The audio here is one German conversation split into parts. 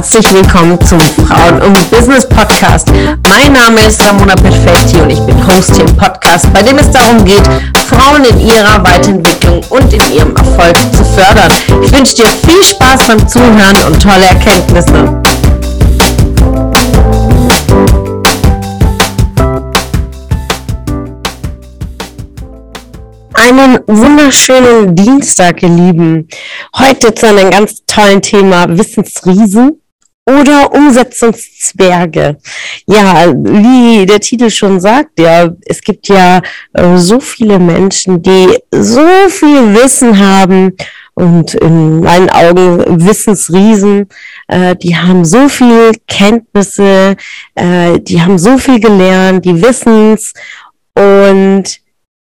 herzlich willkommen zum Frauen und Business Podcast. Mein Name ist Ramona Perfetti und ich bin Host hier im Podcast, bei dem es darum geht, Frauen in ihrer Weiterentwicklung und in ihrem Erfolg zu fördern. Ich wünsche dir viel Spaß beim Zuhören und tolle Erkenntnisse. Einen wunderschönen Dienstag, ihr Lieben. Heute zu einem ganz tollen Thema Wissensriesen oder Umsetzungszwerge. Ja, wie der Titel schon sagt, ja, es gibt ja äh, so viele Menschen, die so viel Wissen haben und in meinen Augen Wissensriesen, äh, die haben so viel Kenntnisse, äh, die haben so viel gelernt, die wissen's und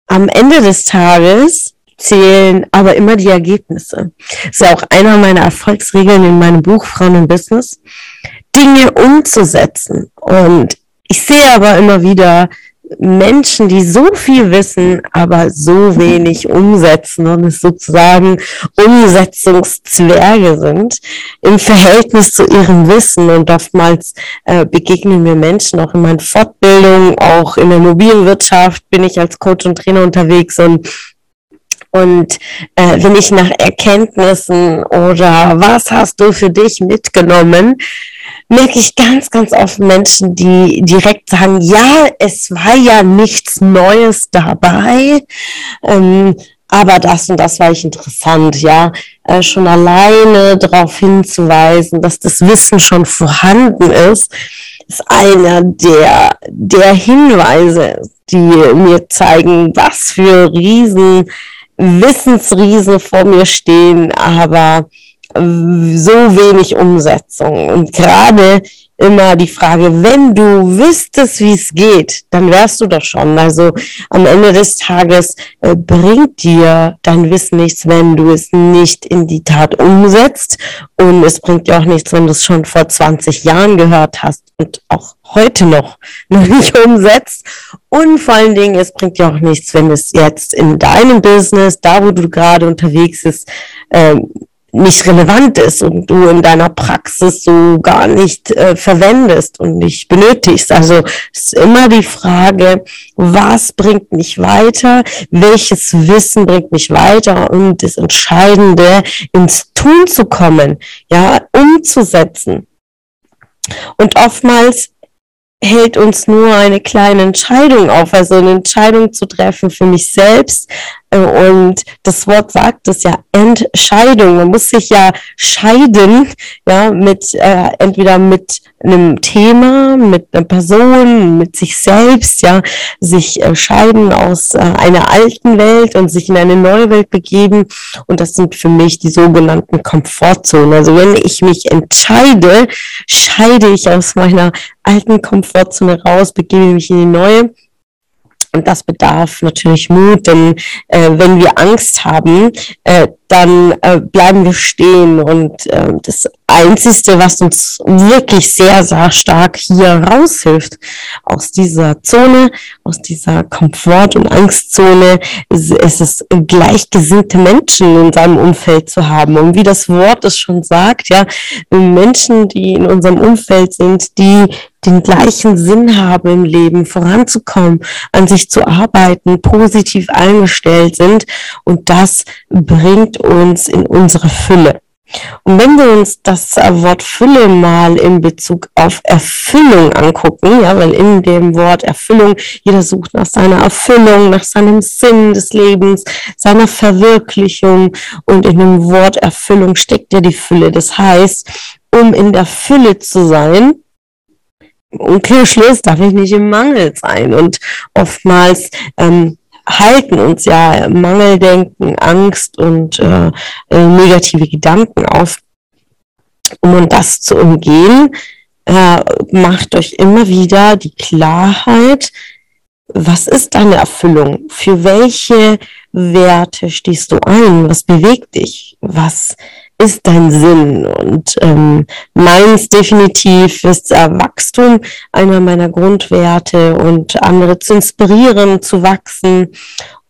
am Ende des Tages zählen aber immer die Ergebnisse. Das ist ja auch einer meiner Erfolgsregeln in meinem Buch Frauen im Business, Dinge umzusetzen. Und ich sehe aber immer wieder Menschen, die so viel wissen, aber so wenig umsetzen und es sozusagen Umsetzungszwerge sind im Verhältnis zu ihrem Wissen. Und oftmals äh, begegnen mir Menschen auch in meinen Fortbildungen, auch in der Mobilwirtschaft bin ich als Coach und Trainer unterwegs und und äh, wenn ich nach Erkenntnissen oder was hast du für dich mitgenommen, merke ich ganz, ganz oft Menschen, die direkt sagen, ja, es war ja nichts Neues dabei, ähm, aber das und das war ich interessant, ja, äh, schon alleine darauf hinzuweisen, dass das Wissen schon vorhanden ist, ist einer der, der Hinweise, die mir zeigen, was für Riesen, Wissensriesen vor mir stehen, aber so wenig Umsetzung. Und gerade immer die Frage, wenn du wüsstest, wie es geht, dann wärst du doch schon. Also am Ende des Tages äh, bringt dir dein Wissen nichts, wenn du es nicht in die Tat umsetzt. Und es bringt dir auch nichts, wenn du es schon vor 20 Jahren gehört hast und auch heute noch, nicht umsetzt. Und vor allen Dingen, es bringt dir auch nichts, wenn es jetzt in deinem Business, da wo du gerade unterwegs bist, ähm, nicht relevant ist und du in deiner Praxis so gar nicht äh, verwendest und nicht benötigst. Also ist immer die Frage, was bringt mich weiter, welches Wissen bringt mich weiter und das Entscheidende, ins Tun zu kommen, ja, umzusetzen. Und oftmals hält uns nur eine kleine Entscheidung auf, also eine Entscheidung zu treffen für mich selbst. Und das Wort sagt es ja, Entscheidung. Man muss sich ja scheiden, ja, mit äh, entweder mit einem Thema, mit einer Person, mit sich selbst, ja, sich äh, scheiden aus äh, einer alten Welt und sich in eine neue Welt begeben. Und das sind für mich die sogenannten Komfortzonen. Also wenn ich mich entscheide, scheide ich aus meiner alten Komfortzone raus, begebe mich in die neue. Und das bedarf natürlich Mut, denn äh, wenn wir Angst haben, äh, dann äh, bleiben wir stehen. Und äh, das Einzige, was uns wirklich sehr, sehr stark hier raushilft aus dieser Zone, aus dieser Komfort- und Angstzone, ist, ist es, gleichgesinnte Menschen in seinem Umfeld zu haben. Und wie das Wort es schon sagt, ja, Menschen, die in unserem Umfeld sind, die den gleichen Sinn haben im Leben, voranzukommen, an sich zu arbeiten, positiv eingestellt sind. Und das bringt uns in unsere Fülle. Und wenn wir uns das Wort Fülle mal in Bezug auf Erfüllung angucken, ja, weil in dem Wort Erfüllung, jeder sucht nach seiner Erfüllung, nach seinem Sinn des Lebens, seiner Verwirklichung und in dem Wort Erfüllung steckt ja die Fülle. Das heißt, um in der Fülle zu sein, Umkehrschluss darf ich nicht im Mangel sein. Und oftmals ähm, halten uns ja Mangeldenken, Angst und äh, äh, negative Gedanken auf. Um das zu umgehen, äh, macht euch immer wieder die Klarheit, was ist deine Erfüllung? Für welche Werte stehst du ein? Was bewegt dich? Was ist dein Sinn? Und ähm, meins definitiv ist äh, Wachstum einer meiner Grundwerte und andere zu inspirieren, zu wachsen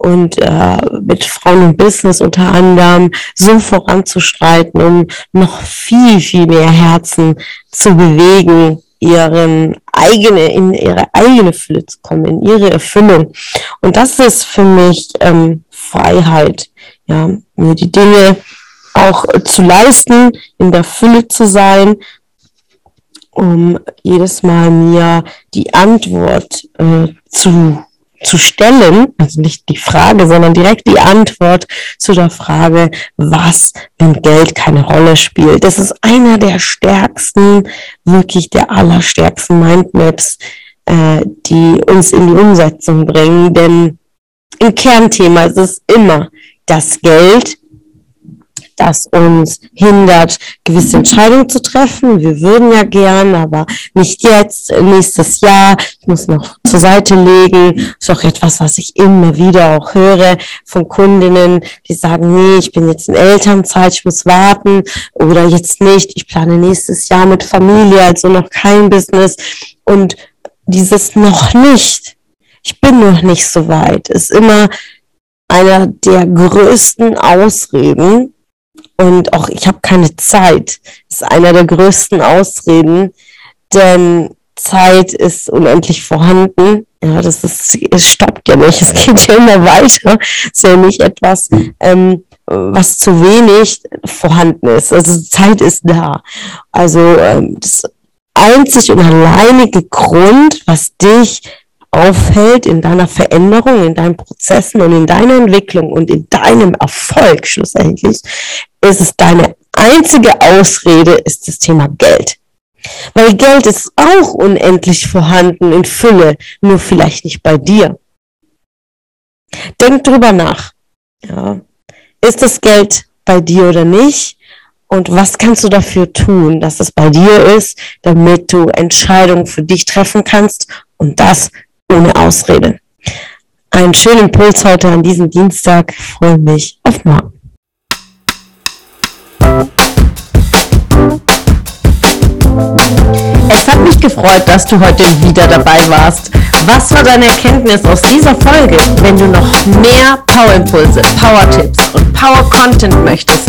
und äh, mit Frauen im Business unter anderem so voranzuschreiten, um noch viel, viel mehr Herzen zu bewegen, ihren eigene, in ihre eigene Fülle zu kommen, in ihre Erfüllung. Und das ist für mich ähm, Freiheit, ja, mir die Dinge auch zu leisten, in der Fülle zu sein, um jedes Mal mir die Antwort äh, zu zu stellen, also nicht die Frage, sondern direkt die Antwort zu der Frage, was, wenn Geld keine Rolle spielt. Das ist einer der stärksten, wirklich der allerstärksten Mindmaps, äh, die uns in die Umsetzung bringen. Denn im Kernthema ist es immer das Geld das uns hindert, gewisse Entscheidungen zu treffen. Wir würden ja gern, aber nicht jetzt, nächstes Jahr. Ich muss noch zur Seite legen. Das ist auch etwas, was ich immer wieder auch höre von Kundinnen, die sagen, nee, ich bin jetzt in Elternzeit, ich muss warten oder jetzt nicht. Ich plane nächstes Jahr mit Familie, also noch kein Business. Und dieses noch nicht, ich bin noch nicht so weit, ist immer einer der größten Ausreden, und auch ich habe keine Zeit. Das ist einer der größten Ausreden, denn Zeit ist unendlich vorhanden. Ja, das ist, es stoppt ja nicht, es geht ja immer weiter. Es ist ja nicht etwas, ähm, was zu wenig vorhanden ist. Also Zeit ist da. Also ähm, das einzig und alleinige Grund, was dich aufhält in deiner Veränderung, in deinen Prozessen und in deiner Entwicklung und in deinem Erfolg schlussendlich, ist es deine einzige Ausrede, ist das Thema Geld. Weil Geld ist auch unendlich vorhanden in Fülle, nur vielleicht nicht bei dir. Denk drüber nach. Ja. Ist das Geld bei dir oder nicht? Und was kannst du dafür tun, dass es bei dir ist, damit du Entscheidungen für dich treffen kannst und das ohne Ausrede? Einen schönen Impuls heute an diesem Dienstag. Freue mich auf morgen. Es hat mich gefreut, dass du heute wieder dabei warst. Was war deine Erkenntnis aus dieser Folge? Wenn du noch mehr Power-Impulse, Power-Tipps und Power-Content möchtest,